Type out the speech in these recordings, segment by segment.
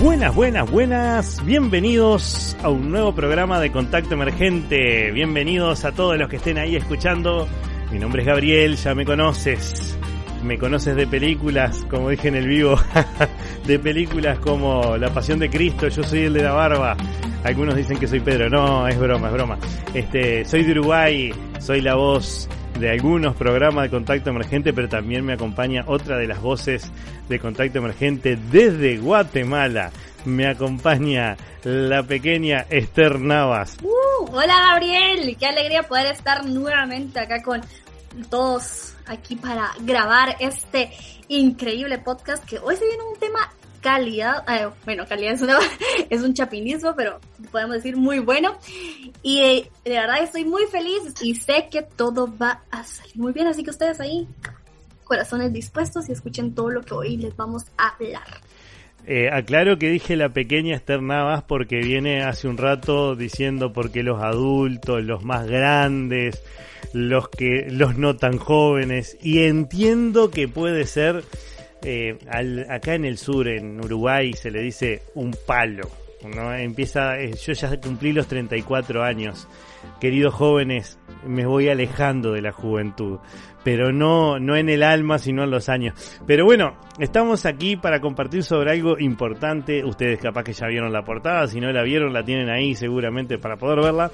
Buenas, buenas, buenas. Bienvenidos a un nuevo programa de Contacto Emergente. Bienvenidos a todos los que estén ahí escuchando. Mi nombre es Gabriel, ya me conoces. Me conoces de películas, como dije en el vivo, de películas como La Pasión de Cristo, yo soy el de la barba. Algunos dicen que soy Pedro, no, es broma, es broma. Este, soy de Uruguay, soy la voz de algunos programas de Contacto Emergente, pero también me acompaña otra de las voces de Contacto Emergente desde Guatemala. Me acompaña la pequeña Esther Navas. Uh, hola Gabriel, qué alegría poder estar nuevamente acá con todos aquí para grabar este increíble podcast que hoy se viene un tema calidad, eh, bueno, calidad es, es un chapinismo, pero podemos decir muy bueno. Y eh, de verdad estoy muy feliz y sé que todo va a salir muy bien, así que ustedes ahí, corazones dispuestos y escuchen todo lo que hoy les vamos a hablar. Eh, aclaro que dije la pequeña Esther Navas porque viene hace un rato diciendo por qué los adultos, los más grandes, los que los no tan jóvenes y entiendo que puede ser eh, acá en el sur, en Uruguay, se le dice un palo. ¿no? Empieza, eh, yo ya cumplí los 34 años. Queridos jóvenes, me voy alejando de la juventud pero no, no en el alma, sino en los años. Pero bueno, estamos aquí para compartir sobre algo importante. Ustedes capaz que ya vieron la portada, si no la vieron, la tienen ahí seguramente para poder verla.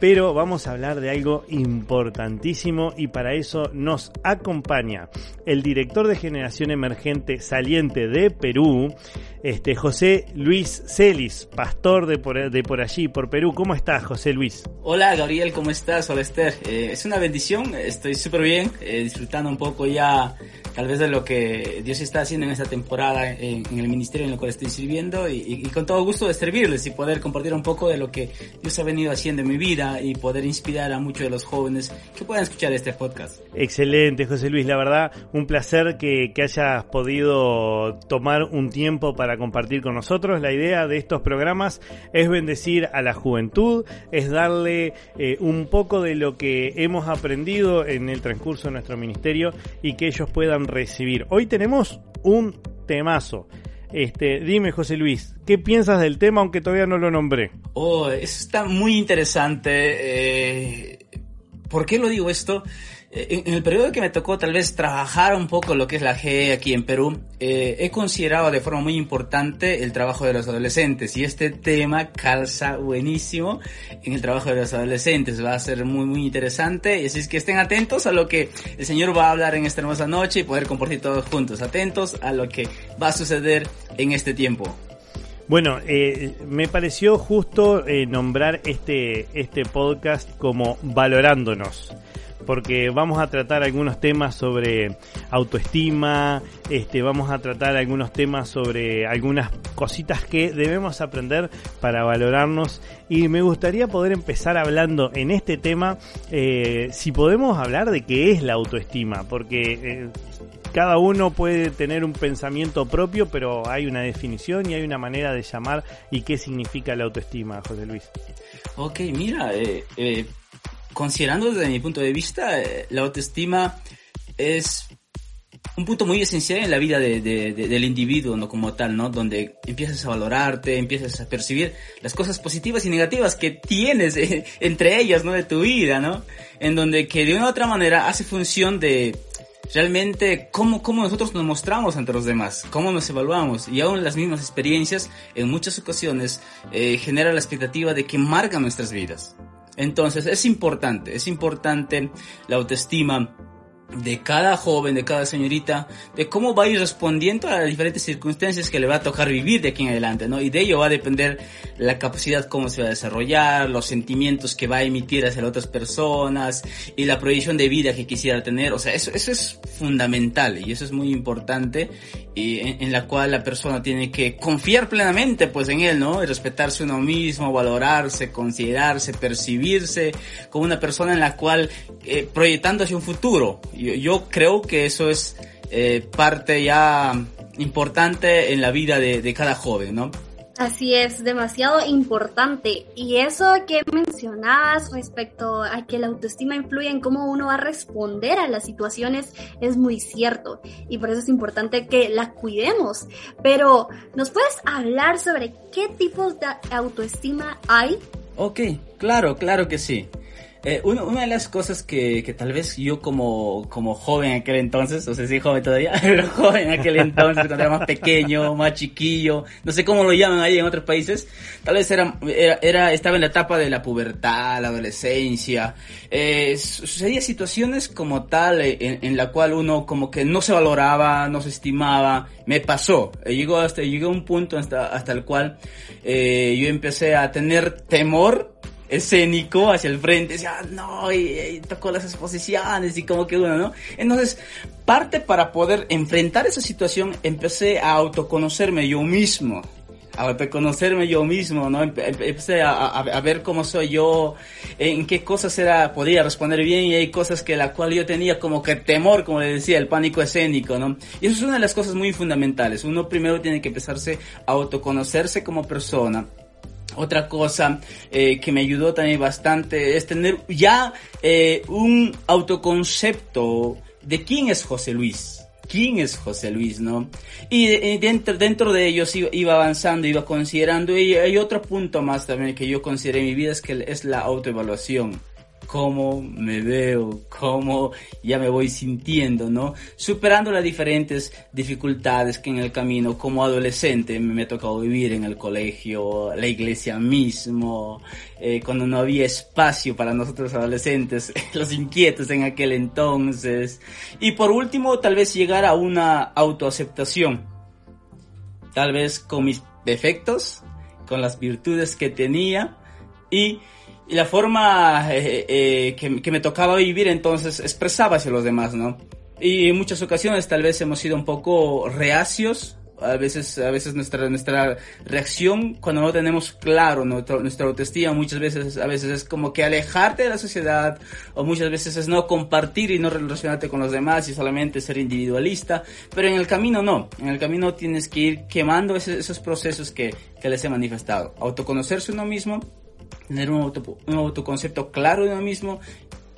Pero vamos a hablar de algo importantísimo y para eso nos acompaña el director de generación emergente saliente de Perú, este José Luis Celis, pastor de por, de por allí, por Perú. ¿Cómo estás, José Luis? Hola, Gabriel, ¿cómo estás? Hola, Esther. Eh, es una bendición, estoy súper bien. Eh, disfrutando un poco ya tal vez de lo que Dios está haciendo en esta temporada en, el ministerio en el cual estoy sirviendo y, con todo gusto de servirles y poder compartir un poco de lo que Dios ha venido haciendo en mi vida y poder inspirar a muchos de los jóvenes que puedan escuchar este podcast. Excelente, José Luis, la verdad, un placer que, que hayas podido tomar un tiempo para compartir con nosotros. La idea de estos programas es bendecir a la juventud, es darle eh, un poco de lo que hemos aprendido en el transcurso de nuestro ministerio y que ellos puedan recibir. Hoy tenemos un temazo. Este, dime José Luis, ¿qué piensas del tema aunque todavía no lo nombré? Oh, está muy interesante. Eh, ¿Por qué lo digo esto? Eh, en el periodo que me tocó tal vez trabajar un poco lo que es la GE aquí en Perú, eh, he considerado de forma muy importante el trabajo de los adolescentes y este tema calza buenísimo en el trabajo de los adolescentes. Va a ser muy, muy interesante así es que estén atentos a lo que el Señor va a hablar en esta hermosa noche y poder compartir todos juntos. Atentos a lo que va a suceder en este tiempo. Bueno, eh, me pareció justo nombrar este, este podcast como valorándonos porque vamos a tratar algunos temas sobre autoestima, este, vamos a tratar algunos temas sobre algunas cositas que debemos aprender para valorarnos y me gustaría poder empezar hablando en este tema, eh, si podemos hablar de qué es la autoestima, porque eh, cada uno puede tener un pensamiento propio, pero hay una definición y hay una manera de llamar y qué significa la autoestima, José Luis. Ok, mira, eh, eh considerando desde mi punto de vista, eh, la autoestima es un punto muy esencial en la vida del individuo, ¿no? Como tal, ¿no? Donde empiezas a valorarte, empiezas a percibir las cosas positivas y negativas que tienes eh, entre ellas, ¿no? De tu vida, ¿no? En donde que de una u otra manera hace función de realmente cómo, cómo nosotros nos mostramos ante los demás, cómo nos evaluamos y aún las mismas experiencias en muchas ocasiones eh, genera la expectativa de que marcan nuestras vidas. Entonces es importante, es importante la autoestima de cada joven, de cada señorita, de cómo va a ir respondiendo a las diferentes circunstancias que le va a tocar vivir de aquí en adelante, ¿no? Y de ello va a depender la capacidad, cómo se va a desarrollar, los sentimientos que va a emitir hacia otras personas y la proyección de vida que quisiera tener. O sea, eso, eso es fundamental y eso es muy importante y en, la cual la persona tiene que confiar plenamente pues en él, ¿no? Y respetarse uno mismo, valorarse, considerarse, percibirse como una persona en la cual eh, proyectando hacia un futuro yo, creo que eso es eh, parte ya importante en la vida de, cada joven, ¿no? Así es, demasiado importante. Y eso que mencionabas respecto a que la autoestima influye en cómo uno va a responder a las situaciones es muy cierto. Y por eso es importante que la cuidemos. Pero, ¿nos puedes hablar sobre qué tipos de autoestima hay? Ok, claro, claro que sí. Eh, una de las cosas que, que, tal vez yo como, como joven en aquel entonces, o sea, sí joven todavía, pero joven en aquel entonces, cuando era más pequeño, más chiquillo, no sé cómo lo llaman ahí en otros países, tal vez era, era, estaba en la etapa de la pubertad, la adolescencia, eh, sucedía situaciones como tal eh, en, en, la cual uno como que no se valoraba, no se estimaba, me pasó, eh, llegó hasta, llegó a un punto hasta, hasta el cual eh, yo empecé a tener temor escénico hacia el frente, decía, ah, no, y, tocó las exposiciones y como que uno, ¿no? Entonces, parte para poder enfrentar esa situación, empecé a autoconocerme yo mismo, a autoconocerme yo mismo, ¿no? Empecé a, ver cómo soy yo, en qué cosas era, podía responder bien y hay cosas que la cual yo tenía como que temor, como le decía, el pánico escénico, ¿no? Y eso es una de las cosas muy fundamentales. Uno primero tiene que empezarse a autoconocerse como persona otra cosa eh, que me ayudó también bastante es tener ya eh, un autoconcepto de quién es José Luis. ¿Quién es José Luis, no? Y dentro, dentro de ellos iba, avanzando, iba considerando, y hay otro punto más también que yo consideré en mi vida, es que es la autoevaluación cómo me veo, cómo ya me voy sintiendo, ¿no? Superando las diferentes dificultades que en el camino como adolescente me, ha tocado vivir en el colegio, la iglesia mismo, eh, cuando no había espacio para nosotros adolescentes, los inquietos en aquel entonces. Y por último, tal vez llegar a una autoaceptación. Tal vez con mis defectos, con las virtudes que tenía y y la forma eh, eh, que, que, me tocaba vivir entonces expresaba hacia los demás, ¿no? Y en muchas ocasiones tal vez hemos sido un poco reacios, a veces, a veces nuestra, nuestra reacción cuando no tenemos claro nuestra autoestima, muchas veces, a veces es como que alejarte de la sociedad, o muchas veces es no compartir y no relacionarte con los demás y solamente ser individualista, pero en el camino no, en el camino tienes que ir quemando esos, procesos que, que les he manifestado, autoconocerse uno mismo, tener un, auto, un autoconcepto claro de uno mismo,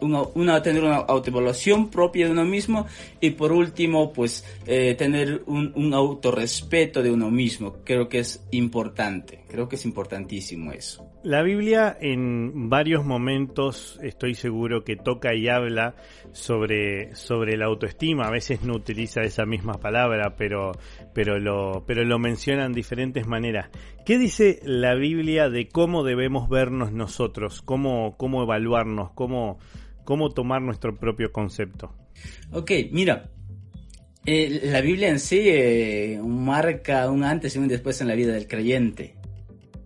una, tener una autoevaluación propia de uno mismo y por último, pues eh, tener un, un autorrespeto de uno mismo. Creo que es importante, creo que es importantísimo eso. La Biblia en varios momentos estoy seguro que toca y habla sobre, sobre la autoestima. A veces no utiliza esa misma palabra, pero, pero, lo, pero lo menciona en diferentes maneras. ¿Qué dice la Biblia de cómo debemos vernos nosotros? ¿Cómo, cómo evaluarnos? ¿Cómo, cómo tomar nuestro propio concepto? Ok, mira, eh, la Biblia en sí eh, marca un antes y un después en la vida del creyente.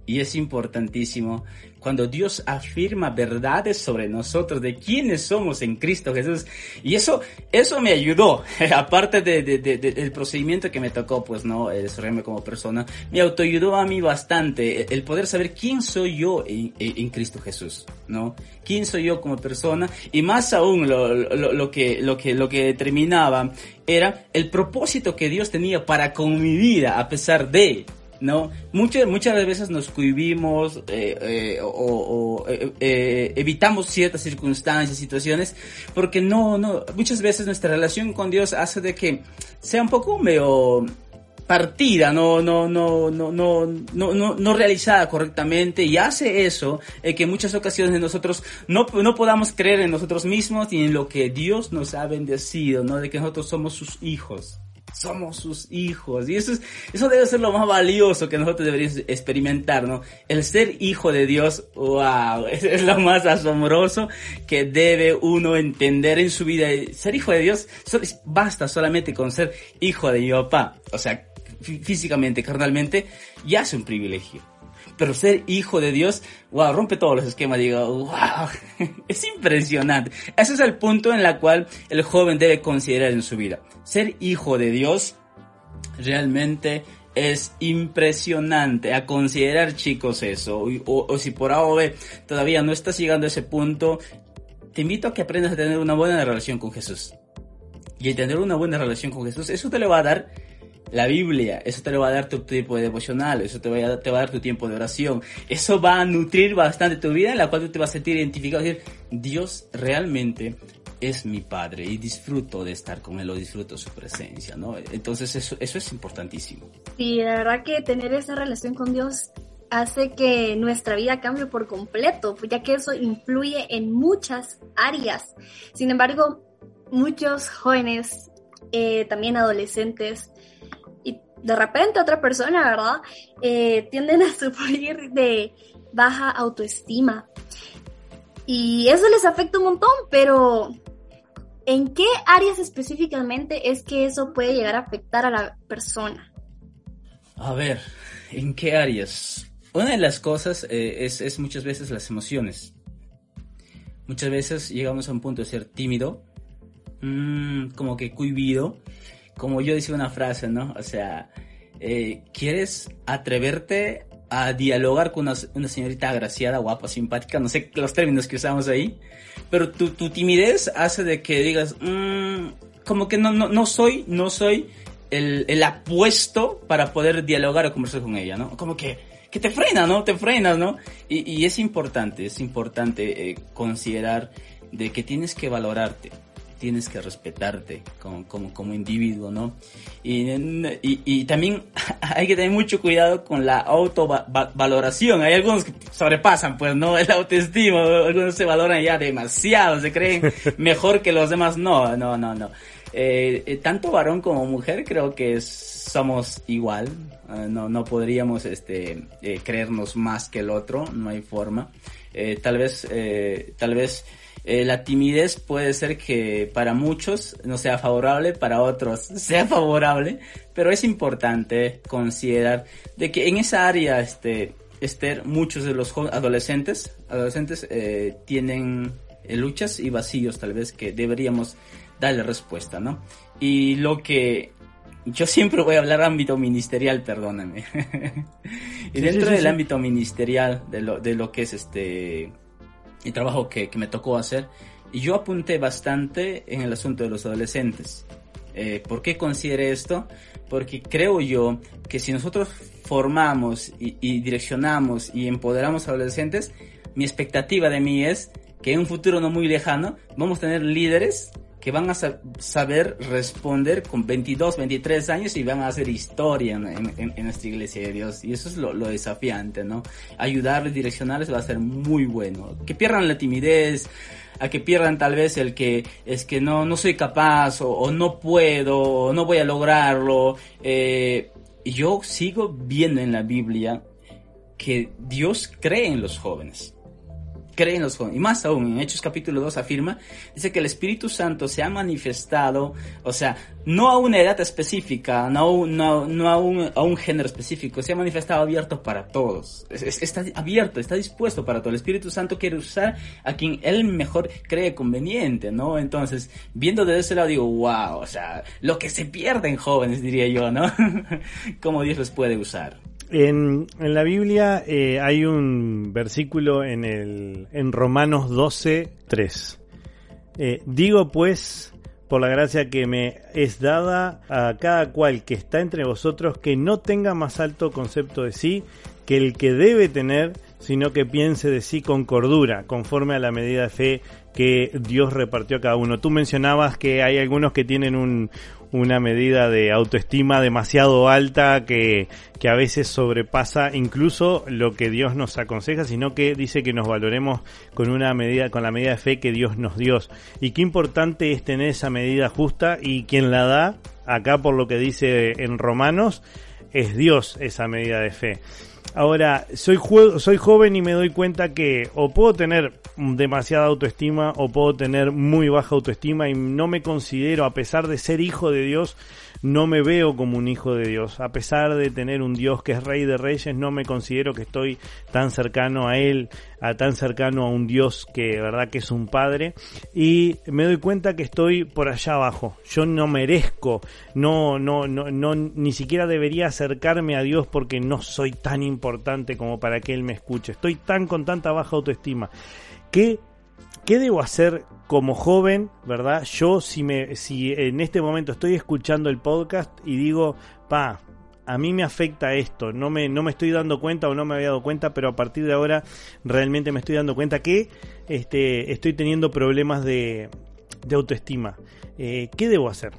Y es importantísimo cuando Dios afirma verdades sobre nosotros, de quiénes somos en Cristo Jesús. Y eso, eso me ayudó, aparte de, del procedimiento que me tocó, pues, ¿no? Desarrollarme como persona, me autoayudó a mí bastante el poder saber quién soy yo en, en Cristo Jesús, ¿no? Quién soy yo como persona y más aún lo, lo, lo, que, lo, que, lo que determinaba era el propósito que Dios tenía para con mi vida a pesar de ¿no? Muchas, muchas veces nos cohibimos eh, eh, o, eh, evitamos ciertas circunstancias, situaciones, porque no, no, muchas veces nuestra relación con Dios hace de que sea un poco medio partida, no, no, no, no, no, no, no, no realizada correctamente y hace eso que en muchas ocasiones nosotros no, no podamos creer en nosotros mismos y en lo que Dios nos ha bendecido, ¿no? De que nosotros somos sus hijos somos sus hijos. Y eso, es, eso debe ser lo más valioso que nosotros deberíamos experimentar, ¿no? El ser hijo de Dios, wow, es, lo más asombroso que debe uno entender en su vida. Ser hijo de Dios, basta solamente con ser hijo de mi papá. O sea, físicamente, carnalmente, ya es un privilegio pero ser hijo de Dios, wow, rompe todos los esquemas, digo, wow, es impresionante. Ese es el punto en el cual el joven debe considerar en su vida. Ser hijo de Dios realmente es impresionante a considerar chicos eso o, si por ahora todavía no estás llegando a ese punto te invito a que aprendas a tener una buena relación con Jesús y el tener una buena relación con Jesús eso te lo va a dar la Biblia, eso te lo va a dar tu tiempo de devocional, eso te va, a, te va a dar tu tiempo de oración, eso va a nutrir bastante tu vida en la cual tú te vas a sentir identificado decir, Dios realmente es mi Padre y disfruto de estar con Él o disfruto su presencia, ¿no? Entonces eso, eso es importantísimo. Sí, la verdad que tener esa relación con Dios hace que nuestra vida cambie por completo, ya que eso influye en muchas áreas. Sin embargo, muchos jóvenes, eh, también adolescentes, de repente otra persona, ¿verdad? Eh, tienden a sufrir de baja autoestima. Y eso les afecta un montón, pero ¿en qué áreas específicamente es que eso puede llegar a afectar a la persona? A ver, ¿en qué áreas? Una de las cosas eh, es, muchas veces las emociones. Muchas veces llegamos a un punto de ser tímido, mm, como que cuivido, como yo decía una frase, ¿no? O sea, eh, ¿quieres atreverte a dialogar con una, señorita agraciada, guapa, simpática? No sé los términos que usamos ahí, pero tu, tu timidez hace de que digas, mmm, como que no, no, no soy, no soy el, el apuesto para poder dialogar o conversar con ella, ¿no? Como que, que te frena, ¿no? Te frenas, ¿no? Y, y es importante, es importante eh, considerar de que tienes que valorarte tienes que respetarte como, como, como individuo, ¿no? Y, y, y, también hay que tener mucho cuidado con la autovaloración. Hay algunos que sobrepasan, pues, ¿no? El autoestima, algunos se valoran ya demasiado, se creen mejor que los demás. No, no, no, no. Eh, eh, tanto varón como mujer creo que somos igual. Eh, no, no podríamos este, eh, creernos más que el otro, no hay forma. tal vez, tal vez eh, la timidez puede ser que para muchos no sea favorable, para otros sea favorable, pero es importante considerar de que en esa área, este, Esther, muchos de los adolescentes, adolescentes eh, tienen eh, luchas y vacíos tal vez que deberíamos darle respuesta, ¿no? Y lo que yo siempre voy a hablar ámbito ministerial, perdóname. y dentro del ámbito ministerial de lo, de lo que es este y trabajo que, que, me tocó hacer. Y yo apunté bastante en el asunto de los adolescentes. Eh, ¿Por qué consideré esto? Porque creo yo que si nosotros formamos y, direccionamos y empoderamos a adolescentes, mi expectativa de mí es que en un futuro no muy lejano vamos a tener líderes que van a saber responder con 22, 23 años y van a hacer historia en, en, nuestra iglesia de Dios. Y eso es lo, desafiante, ¿no? Ayudarles, direccionarles va a ser muy bueno. Que pierdan la timidez, a que pierdan tal vez el que es que no, no soy capaz o, no puedo o no voy a lograrlo. Eh, yo sigo viendo en la Biblia que Dios cree en los jóvenes creen los jóvenes. Y más aún, en Hechos capítulo 2 afirma, dice que el Espíritu Santo se ha manifestado, o sea, no a una edad específica, no, no, no a, un, a un género específico, se ha manifestado abierto para todos. está abierto, está dispuesto para todo. El Espíritu Santo quiere usar a quien él mejor cree conveniente, ¿no? Entonces, viendo desde ese lado, digo, wow, o sea, lo que se pierde en jóvenes, diría yo, ¿no? Cómo Dios les puede usar. En, la Biblia eh, hay un versículo en, el, en Romanos 12, 3. Eh, digo pues, por la gracia que me es dada a cada cual que está entre vosotros, que no tenga más alto concepto de sí que el que debe tener, sino que piense de sí con cordura, conforme a la medida de fe que Dios repartió a cada uno. Tú mencionabas que hay algunos que tienen un, una medida de autoestima demasiado alta que, que a veces sobrepasa incluso lo que Dios nos aconseja, sino que dice que nos valoremos con una medida, con la medida de fe que Dios nos dio. Y qué importante es tener esa medida justa y quien la da, acá por lo que dice en Romanos, es Dios esa medida de fe. Ahora, soy, soy joven y me doy cuenta que o puedo tener demasiada autoestima o puedo tener muy baja autoestima y no me considero, a pesar de ser hijo de Dios, no me veo como un hijo de Dios. A pesar de tener un Dios que es rey de reyes, no me considero que estoy tan cercano a Él, a tan cercano a un Dios que verdad que es un Padre. Y me doy cuenta que estoy por allá abajo. Yo no merezco, no, no, no, no, ni siquiera debería acercarme a Dios porque no soy tan importante como para que Él me escuche. Estoy tan con tanta baja autoestima. ¿Qué ¿Qué debo hacer como joven, verdad? Yo si me si en este momento estoy escuchando el podcast y digo, "Pa, a mí me afecta esto, no me no me estoy dando cuenta o no me había dado cuenta, pero a partir de ahora realmente me estoy dando cuenta que este estoy teniendo problemas de, autoestima. Eh, ¿Qué debo hacer?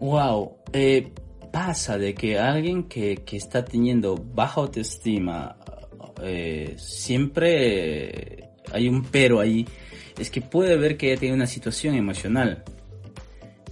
Wow, eh, pasa de que alguien que, que está teniendo baja autoestima eh, siempre hay un pero ahí es que puede ver que ella tiene una situación emocional.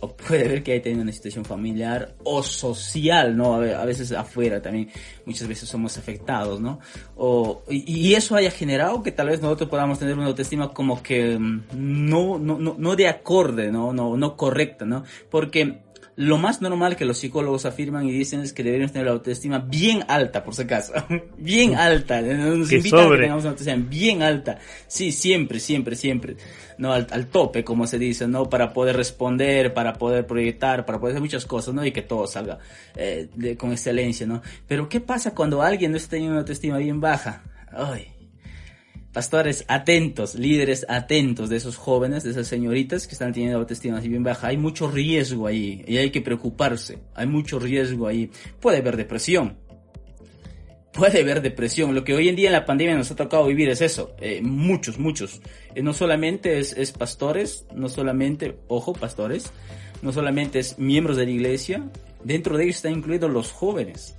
O puede ver que ella tiene una situación familiar o social, ¿no? A veces afuera también, muchas veces somos afectados, ¿no? O, y, eso haya generado que tal vez nosotros podamos tener una autoestima como que mm, no, no, no, no de acorde, ¿no? No, no correcta, ¿no? Porque lo más normal que los psicólogos afirman y dicen es que deberíamos tener la autoestima bien alta, por si acaso. bien alta. Nos invitan a que tengamos una autoestima bien alta. Sí, siempre, siempre, siempre. No, al, tope, como se dice, ¿no? Para poder responder, para poder proyectar, para poder hacer muchas cosas, ¿no? Y que todo salga eh, con excelencia, ¿no? Pero ¿qué pasa cuando alguien no está teniendo una autoestima bien baja? Ay, pastores atentos, líderes atentos de esos jóvenes, de esas señoritas que están teniendo autoestima así bien baja. Hay mucho riesgo ahí y hay que preocuparse. Hay mucho riesgo ahí. Puede haber depresión. Puede haber depresión. Lo que hoy en día en la pandemia nos ha tocado vivir es eso. Eh, muchos, muchos. Eh, no solamente es, es pastores, no solamente, ojo, pastores, no solamente es miembros de la iglesia, dentro de ellos están incluidos los jóvenes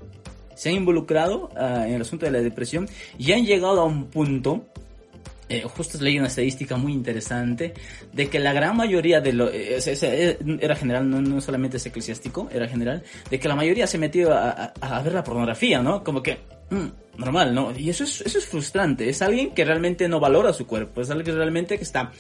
se han involucrado ah, en el asunto de la depresión y han llegado a un punto eh, justo leí una estadística muy interesante de que la gran mayoría de lo eh, eh, era general no, no, solamente es eclesiástico era general de que la mayoría se metió a, a, ver la pornografía no como que mm, normal no y eso es eso es frustrante es alguien que realmente no valora su cuerpo es alguien realmente que está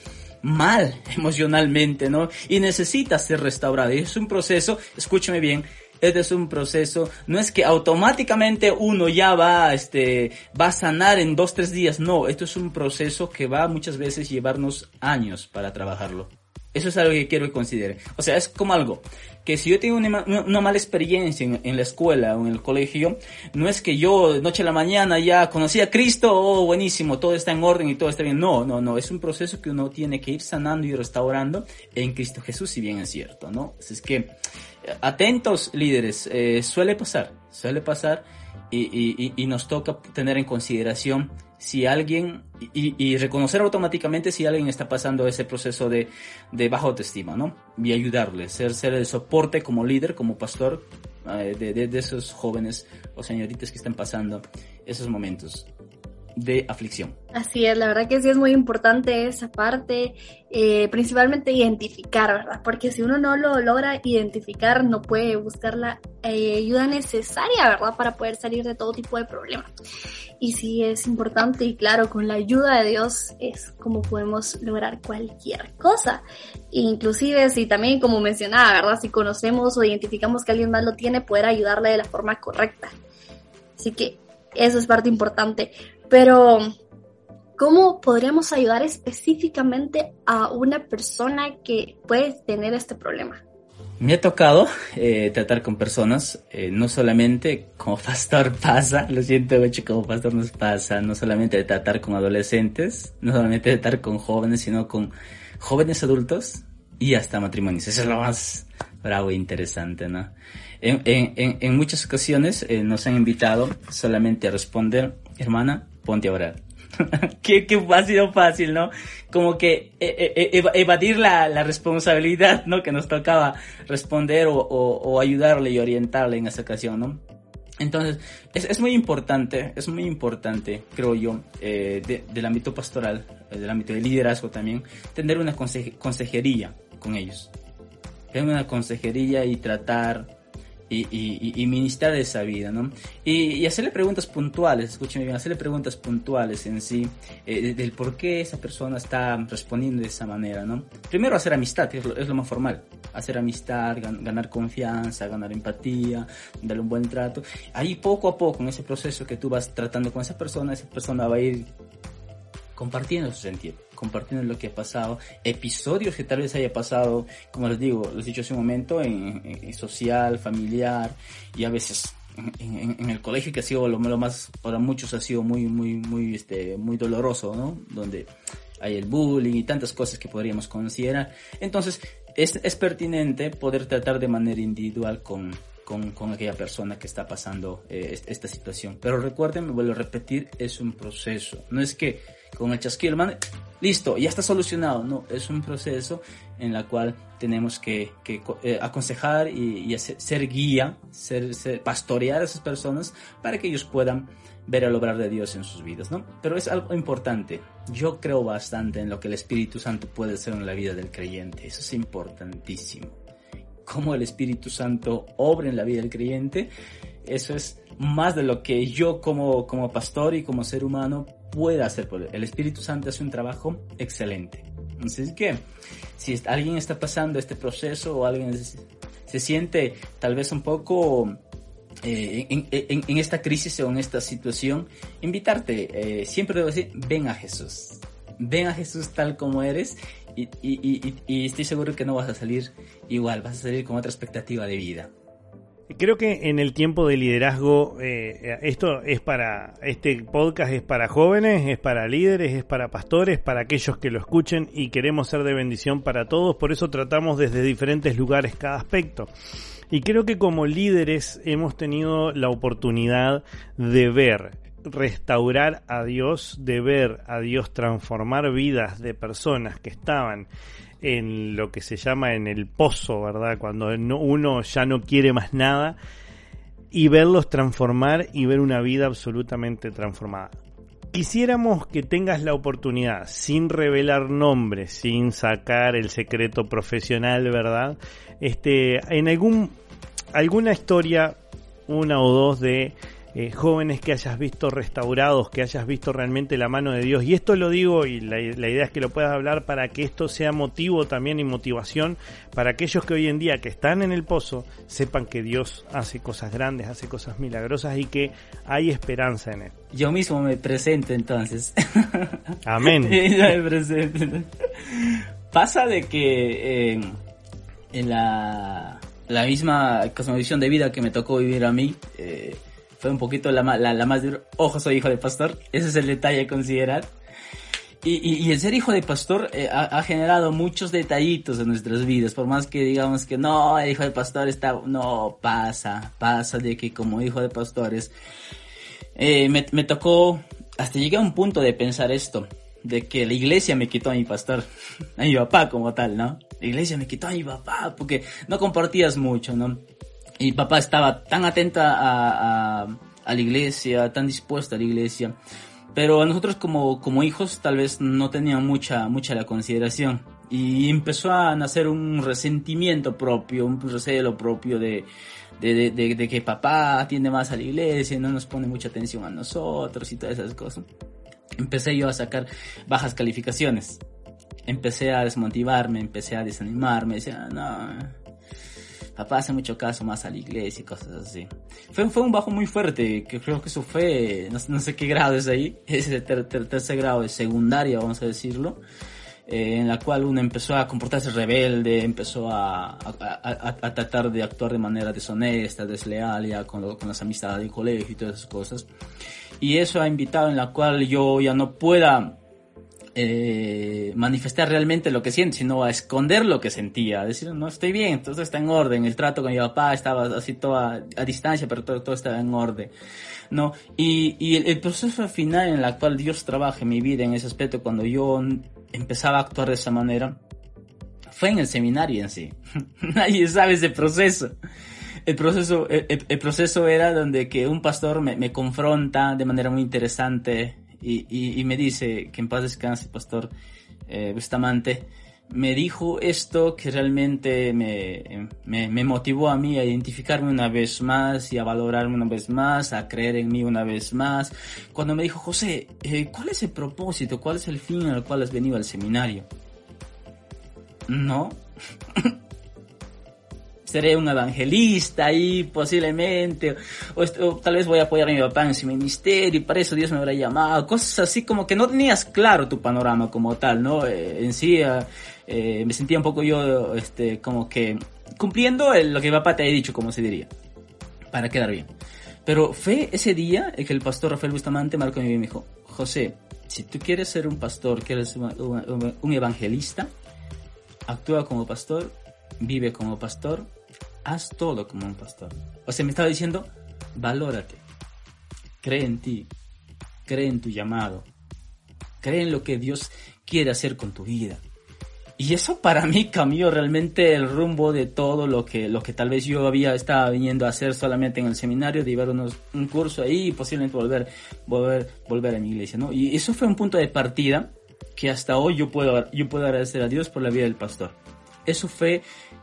mal emocionalmente no y necesita ser restaurado y es un proceso escúcheme bien este es un proceso, no es que automáticamente uno ya va, este, va a sanar en dos, tres días, no, esto es un proceso que va muchas veces llevarnos años para trabajarlo. Eso es algo que quiero que considere. O sea, es como algo que si yo tengo una, mala experiencia en, la escuela o en el colegio, no es que yo noche a la mañana ya conocí a Cristo, oh, buenísimo, todo está en orden y todo está bien. No, no, no, es un proceso que uno tiene que ir sanando y restaurando en Cristo Jesús, si bien es cierto, ¿no? Es que atentos líderes, eh, suele pasar, suele pasar y, nos toca tener en consideración si alguien y, reconocer automáticamente si alguien está pasando ese proceso de, de baja autoestima, ¿no? Y ayudarle, ser, ser el soporte como líder, como pastor eh, de esos jóvenes o señoritas que están pasando esos momentos de aflicción. Así es, la verdad que sí es muy importante esa parte, eh, principalmente identificar, ¿verdad? Porque si uno no lo logra identificar, no puede buscar la eh, ayuda necesaria, ¿verdad? Para poder salir de todo tipo de problemas. Y sí es importante y claro, con la ayuda de Dios es como podemos lograr cualquier cosa. Inclusive si también, como mencionaba, ¿verdad? Si conocemos o identificamos que alguien más lo tiene, poder ayudarle de la forma correcta. Así que eso es parte importante. Pero, ¿cómo podríamos ayudar específicamente a una persona que puede tener este problema? Me ha tocado eh, tratar con personas, eh, no solamente como pastor pasa, lo siento mucho, como pastor nos pasa, no solamente de tratar con adolescentes, no solamente de tratar con jóvenes, sino con jóvenes adultos y hasta matrimonios. Eso es lo más bravo e interesante, ¿no? En, en, en muchas ocasiones eh, nos han invitado solamente a responder, hermana, ponte a orar. qué, qué ha sido fácil, ¿no? Como que eh, eh, evadir la, la, responsabilidad, ¿no? Que nos tocaba responder o, o, ayudarle y orientarle en esa ocasión, ¿no? Entonces, es, es, muy importante, es muy importante, creo yo, eh, del ámbito pastoral, del ámbito de liderazgo también, tener una consejería con ellos. Tener una consejería y tratar y, y, y, ministrar esa vida, ¿no? Y, hacerle preguntas puntuales, escúcheme bien, hacerle preguntas puntuales en sí, eh, del por qué esa persona está respondiendo de esa manera, ¿no? Primero hacer amistad, es lo, es lo más formal, hacer amistad, ganar confianza, ganar empatía, darle un buen trato. Ahí poco a poco, en ese proceso que tú vas tratando con esa persona, esa persona va a ir compartiendo su sentido, compartiendo lo que ha pasado, episodios que tal vez haya pasado, como les digo, les he dicho hace un momento, en, social, familiar y a veces en, el colegio que ha sido lo, más, para muchos ha sido muy, muy, muy, este, muy doloroso, ¿no? Donde hay el bullying y tantas cosas que podríamos considerar. Entonces, es, es pertinente poder tratar de manera individual con, con, con, aquella persona que está pasando eh, esta situación. Pero recuerden, me vuelvo a repetir, es un proceso. No es que con el chasquido, listo, ya está solucionado. No, es un proceso en el cual tenemos que, que eh, aconsejar y, ser guía, ser, pastorear a esas personas para que ellos puedan ver el obrar de Dios en sus vidas, ¿no? Pero es algo importante. Yo creo bastante en lo que el Espíritu Santo puede hacer en la vida del creyente. Eso es importantísimo. Cómo el Espíritu Santo obra en la vida del creyente, eso es más de lo que yo como, como pastor y como ser humano pueda hacer. El Espíritu Santo hace un trabajo excelente. Así que, si alguien está pasando este proceso o alguien se siente tal vez un poco eh, en, esta crisis o en esta situación, invitarte, eh, siempre debo decir, ven a Jesús. Ven a Jesús tal como eres y estoy seguro que no vas a salir igual, vas a salir con otra expectativa de vida. Creo que en el tiempo de liderazgo, eh, esto es para, este podcast es para jóvenes, es para líderes, es para pastores, para aquellos que lo escuchen y queremos ser de bendición para todos, por eso tratamos desde diferentes lugares cada aspecto. Y creo que como líderes hemos tenido la oportunidad de ver restaurar a Dios, de ver a Dios transformar vidas de personas que estaban en lo que se llama en el pozo, ¿verdad? Cuando uno ya no quiere más nada y verlos transformar y ver una vida absolutamente transformada. Quisiéramos que tengas la oportunidad, sin revelar nombres, sin sacar el secreto profesional, ¿verdad? Este, en algún, alguna historia, una o dos de eh, jóvenes que hayas visto restaurados, que hayas visto realmente la mano de Dios. Y esto lo digo y la, idea es que lo puedas hablar para que esto sea motivo también y motivación para aquellos que hoy en día que están en el pozo sepan que Dios hace cosas grandes, hace cosas milagrosas y que hay esperanza en Él. Yo mismo me presento entonces. Amén. me presento. Pasa de que eh, en la, la misma cosmovisión de vida que me tocó vivir a mí, eh, fue un poquito la, la, la más dura. Ojo, soy hijo de pastor. Ese es el detalle a considerar. Y, y, y el ser hijo de pastor eh, ha, ha, generado muchos detallitos en nuestras vidas. Por más que digamos que no, el hijo de pastor está... No, pasa, pasa de que como hijo de pastores eh, me, me tocó... Hasta llegué a un punto de pensar esto. De que la iglesia me quitó a mi pastor. A mi papá como tal, ¿no? La iglesia me quitó a mi papá porque no compartías mucho, ¿no? Y papá estaba tan atenta a, a, la iglesia, tan dispuesta a la iglesia. Pero a nosotros como, como hijos tal vez no tenía mucha, mucha la consideración. Y empezó a nacer un resentimiento propio, un recelo propio de, de, de, de, que papá atiende más a la iglesia, no nos pone mucha atención a nosotros y todas esas cosas. Empecé yo a sacar bajas calificaciones. Empecé a desmotivarme, empecé a desanimarme, decía, no, papá hace mucho caso más a la iglesia y cosas así. Fue, fue un bajo muy fuerte, que creo que eso fue, no, sé qué grado es ahí, es el tercer grado de secundaria, vamos a decirlo. Eh, en la cual uno empezó a comportarse rebelde, empezó a, a, a, tratar de actuar de manera deshonesta, desleal, ya con, con las amistades del colegio y todas esas cosas. Y eso ha invitado en la cual yo ya no pueda eh, manifestar realmente lo que siento, sino a esconder lo que sentía, decir, no estoy bien, entonces está en orden, el trato con mi papá estaba así toda a distancia, pero todo, todo estaba en orden. ¿no? Y, y el, el, proceso final en el cual Dios trabaja en mi vida en ese aspecto, cuando yo empezaba a actuar de esa manera, fue en el seminario en sí. Nadie sabe ese proceso. El proceso, el, el, proceso era donde que un pastor me, me confronta de manera muy interesante y, y, y, me dice que en paz descanse, pastor eh, Bustamante, me dijo esto que realmente me, me, me, motivó a mí a identificarme una vez más y a valorarme una vez más, a creer en mí una vez más. Cuando me dijo, José, eh, ¿cuál es el propósito? ¿Cuál es el fin al cual has venido al seminario? No. seré un evangelista ahí posiblemente, o, o, tal vez voy a apoyar a mi papá en su ministerio y para eso Dios me habrá llamado, cosas así como que no tenías claro tu panorama como tal, ¿no? Eh, en sí eh, me sentía un poco yo, este, como que cumpliendo lo que mi papá te ha dicho, como se diría, para quedar bien. Pero fue ese día que el pastor Rafael Bustamante marcó mí y me dijo, José, si tú quieres ser un pastor, quieres un, un, un evangelista, actúa como pastor, vive como pastor, haz todo como un pastor. O sea, me estaba diciendo, valórate, cree en ti, cree en tu llamado, cree en lo que Dios quiere hacer con tu vida. Y eso para mí cambió realmente el rumbo de todo lo que, lo que tal vez yo había estado viniendo a hacer solamente en el seminario, de llevar unos, un curso ahí y posiblemente volver, volver, volver a mi iglesia, ¿no? Y eso fue un punto de partida que hasta hoy yo puedo, yo puedo agradecer a Dios por la vida del pastor. Eso fue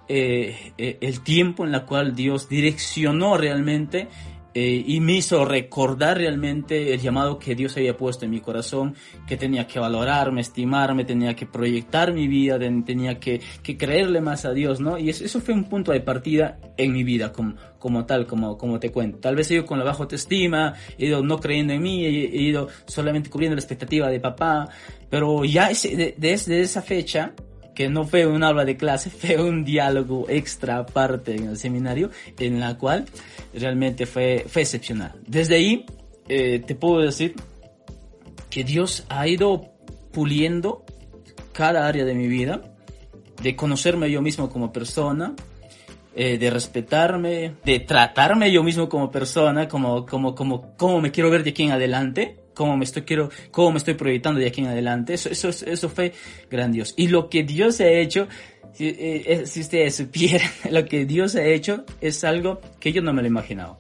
eh, eh, el tiempo en la cual Dios direccionó realmente eh, y me hizo recordar realmente el llamado que Dios había puesto en mi corazón, que tenía que valorarme, estimarme, tenía que proyectar mi vida, tenía que, creerle más a Dios, ¿no? Y eso, fue un punto de partida en mi vida como, como tal, como, como te cuento. Tal vez he ido con la baja autoestima, he ido no creyendo en mí, he, he ido solamente cubriendo la expectativa de papá, pero ya desde esa fecha, que no fue un aula de clase, fue un diálogo extra aparte en el seminario, en la cual realmente fue, fue excepcional. Desde ahí, eh, te puedo decir que Dios ha ido puliendo cada área de mi vida, de conocerme yo mismo como persona, eh, de respetarme, de tratarme yo mismo como persona, como, como, como, como me quiero ver de aquí en adelante, cómo me estoy quiero cómo me estoy proyectando de aquí en adelante. Eso eso eso fue grandioso. Y lo que Dios ha hecho si, eh, si ustedes supieran lo que Dios ha hecho es algo que yo no me lo imaginaba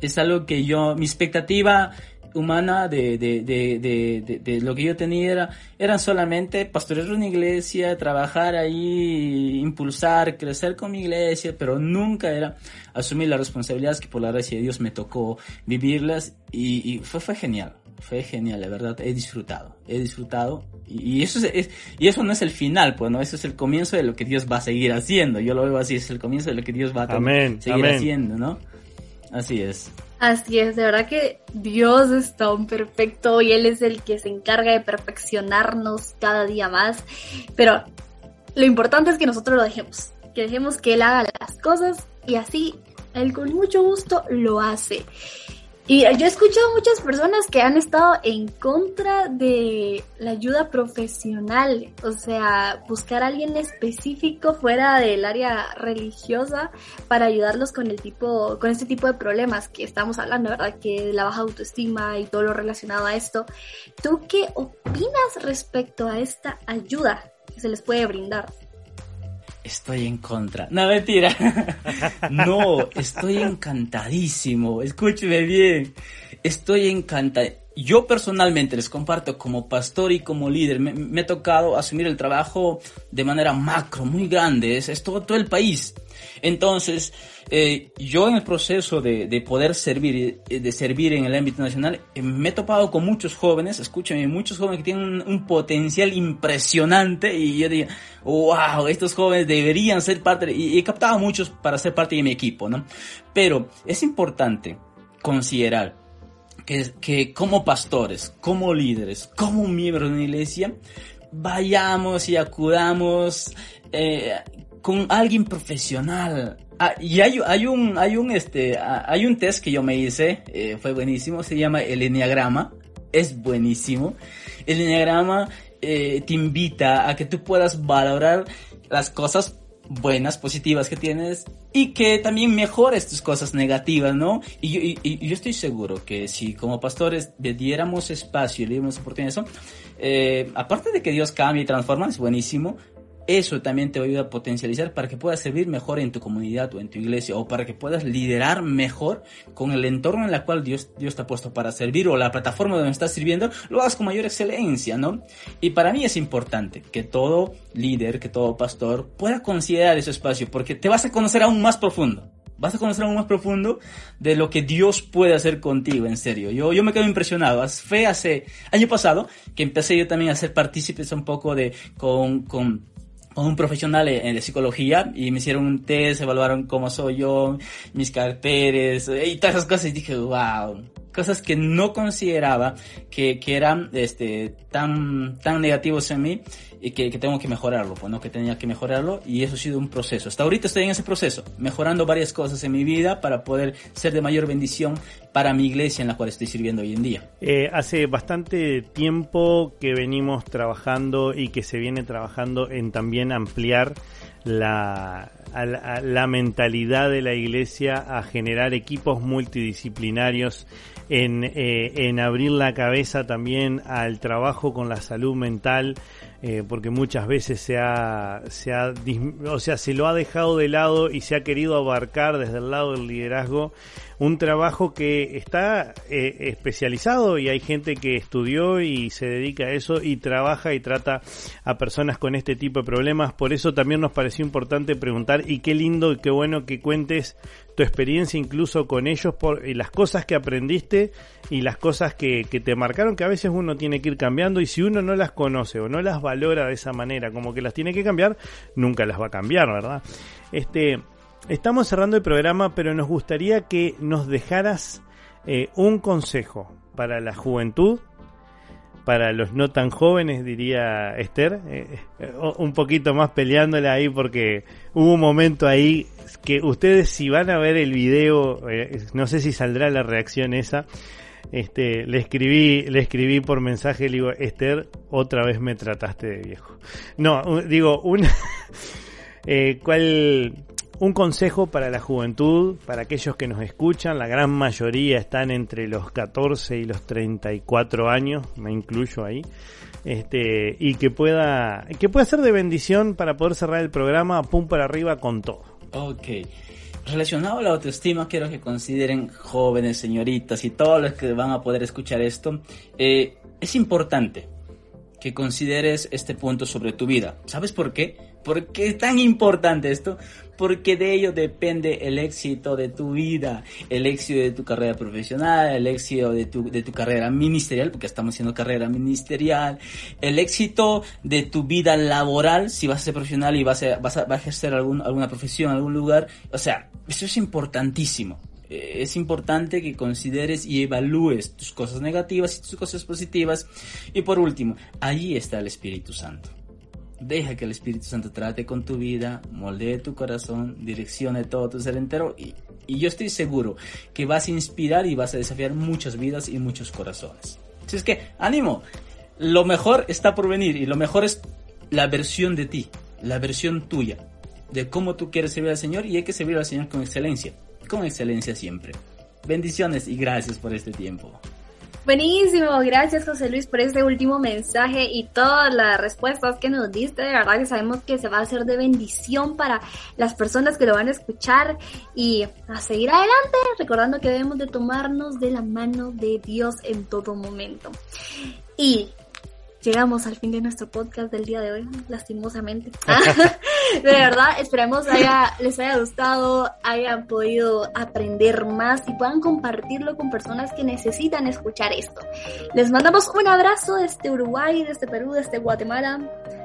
es algo que yo mi expectativa humana de, de, de, de, lo que yo tenía era, eran solamente pastorear una iglesia, trabajar ahí, impulsar, crecer con mi iglesia, pero nunca era asumir las responsabilidades que por la gracia de Dios me tocó vivirlas y, y fue, fue genial fue genial, la verdad, he disfrutado, he disfrutado. Y, y eso es, es, y eso no es el final, pues, ¿no? Eso es el comienzo de lo que Dios va a seguir haciendo. Yo lo veo así, es el comienzo de lo que Dios va a amén, seguir amén. haciendo, ¿no? Así es. Así es, de verdad que Dios es tan perfecto y Él es el que se encarga de perfeccionarnos cada día más. Pero lo importante es que nosotros lo dejemos, que dejemos que Él haga las cosas y así Él con mucho gusto lo hace. Y yo he escuchado muchas personas que han estado en contra de la ayuda profesional, o sea, buscar a alguien específico fuera del área religiosa para ayudarlos con el tipo, con este tipo de problemas que estamos hablando, ¿verdad? Que la baja autoestima y todo lo relacionado a esto. ¿Tú qué opinas respecto a esta ayuda que se les puede brindar? Estoy en contra. No, mentira. no, estoy encantadísimo. Escúcheme bien. Estoy encantado. Yo personalmente les comparto como pastor y como líder, me, me ha tocado asumir el trabajo de manera macro, muy grande, es, es todo, todo el país. Entonces, eh, yo en el proceso de, de, poder servir, de servir en el ámbito nacional, eh, me he topado con muchos jóvenes, escúchame, muchos jóvenes que tienen un, potencial impresionante y yo digo, wow, estos jóvenes deberían ser parte, y he captado a muchos para ser parte de mi equipo, ¿no? Pero es importante considerar que, que como pastores, como líderes, como miembros de una iglesia, vayamos y acudamos eh, con alguien profesional. Ah, y hay, hay un, hay un, este, hay un test que yo me hice, eh, fue buenísimo, se llama el enneagrama, es buenísimo. El enneagrama eh, te invita a que tú puedas valorar las cosas buenas, positivas que tienes y que también mejores tus cosas negativas, ¿no? Y yo, y, yo estoy seguro que si como pastores le diéramos espacio y le diéramos oportunidad eso, eh, aparte de que Dios cambia y transforma, es buenísimo, eso también te va a potencializar para que puedas servir mejor en tu comunidad o en tu iglesia o para que puedas liderar mejor con el entorno en el cual Dios, Dios te ha puesto para servir o la plataforma donde estás sirviendo, lo hagas con mayor excelencia, ¿no? Y para mí es importante que todo líder, que todo pastor pueda considerar ese espacio porque te vas a conocer aún más profundo vas a conocer aún más profundo de lo que Dios puede hacer contigo, en serio. Yo, yo me quedo impresionado. Fue hace año pasado que empecé yo también a ser partícipes un poco de, con con un profesional de psicología y me hicieron un test, evaluaron cómo soy yo, mis caracteres y todas esas cosas. Y dije, wow, cosas que no consideraba que, que eran este, tan, tan negativos en mí y que, tengo que mejorarlo, pues no que tenía que mejorarlo y eso ha sido un proceso. Hasta ahorita estoy en ese proceso, mejorando varias cosas en mi vida para poder ser de mayor bendición para mi iglesia en la cual estoy sirviendo hoy en día. Eh, hace bastante tiempo que venimos trabajando y que se viene trabajando en también ampliar la, la mentalidad de la iglesia a generar equipos multidisciplinarios en, eh, en abrir la cabeza también al trabajo con la salud mental, eh, porque muchas veces se ha, se ha, o sea, se lo ha dejado de lado y se ha querido abarcar desde el lado del liderazgo un trabajo que está eh, especializado y hay gente que estudió y se dedica a eso y trabaja y trata a personas con este tipo de problemas. Por eso también nos pareció importante preguntar y qué lindo y qué bueno que cuentes tu experiencia incluso con ellos por y las cosas que aprendiste y las cosas que, que te marcaron que a veces uno tiene que ir cambiando y si uno no las conoce o no las valora de esa manera como que las tiene que cambiar, nunca las va a cambiar, ¿verdad? Este, Estamos cerrando el programa, pero nos gustaría que nos dejaras eh, un consejo para la juventud, para los no tan jóvenes, diría Esther, eh, eh, un poquito más peleándola ahí porque hubo un momento ahí que ustedes si van a ver el video, no sé si saldrá la reacción esa, este, le escribí, le escribí por mensaje, le digo, Esther, otra vez me trataste de viejo. No, digo, una, ¿cuál, un consejo para la juventud, para aquellos que nos escuchan, la gran mayoría están entre los 14 y los 34 años, me incluyo ahí, este, y que pueda, que pueda ser de bendición para poder cerrar el programa, pum para arriba con todo. Ok. Relacionado a la autoestima, quiero que consideren jóvenes, señoritas y todos los que van a poder escuchar esto, eh, es importante que consideres este punto sobre tu vida. ¿Sabes por qué? ¿Por qué es tan importante esto? Porque de ello depende el éxito de tu vida, el éxito de tu carrera profesional, el éxito de tu, de tu carrera ministerial, porque estamos haciendo carrera ministerial, el éxito de tu vida laboral, si vas a ser profesional y vas a, vas a, ejercer algún, alguna profesión, algún lugar. O sea, eso es importantísimo eh, es importante que consideres y evalúes tus cosas negativas y tus cosas positivas. Y por último, ahí está el Espíritu Santo. Deja que el Espíritu Santo trate con tu vida, moldee tu corazón, direccione todo tu ser entero y, y yo estoy seguro que vas a inspirar y vas a desafiar muchas vidas y muchos corazones. Así es que, ánimo, lo mejor está por venir y lo mejor es la versión de ti, la versión tuya, de cómo tú quieres servir al Señor y hay que servir al Señor con excelencia, con excelencia siempre. Bendiciones y gracias por este tiempo. Buenísimo, gracias José Luis por este último mensaje y todas las respuestas que nos diste. De verdad que sabemos que se va a hacer de bendición para las personas que lo van a escuchar y a seguir adelante, recordando que debemos de tomarnos de la mano de Dios en todo momento. Y llegamos al fin de nuestro podcast del día de hoy, lastimosamente. de verdad, esperamos haya, les haya gustado, hayan podido aprender más y puedan compartirlo con personas que necesitan escuchar esto. Les mandamos un abrazo desde Uruguay, desde Perú, desde Guatemala,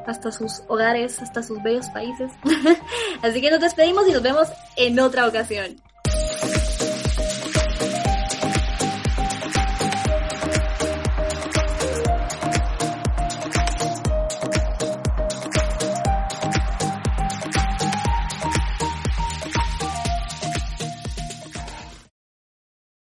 hasta sus hogares, hasta sus bellos países. Así que nos despedimos y nos vemos en otra ocasión.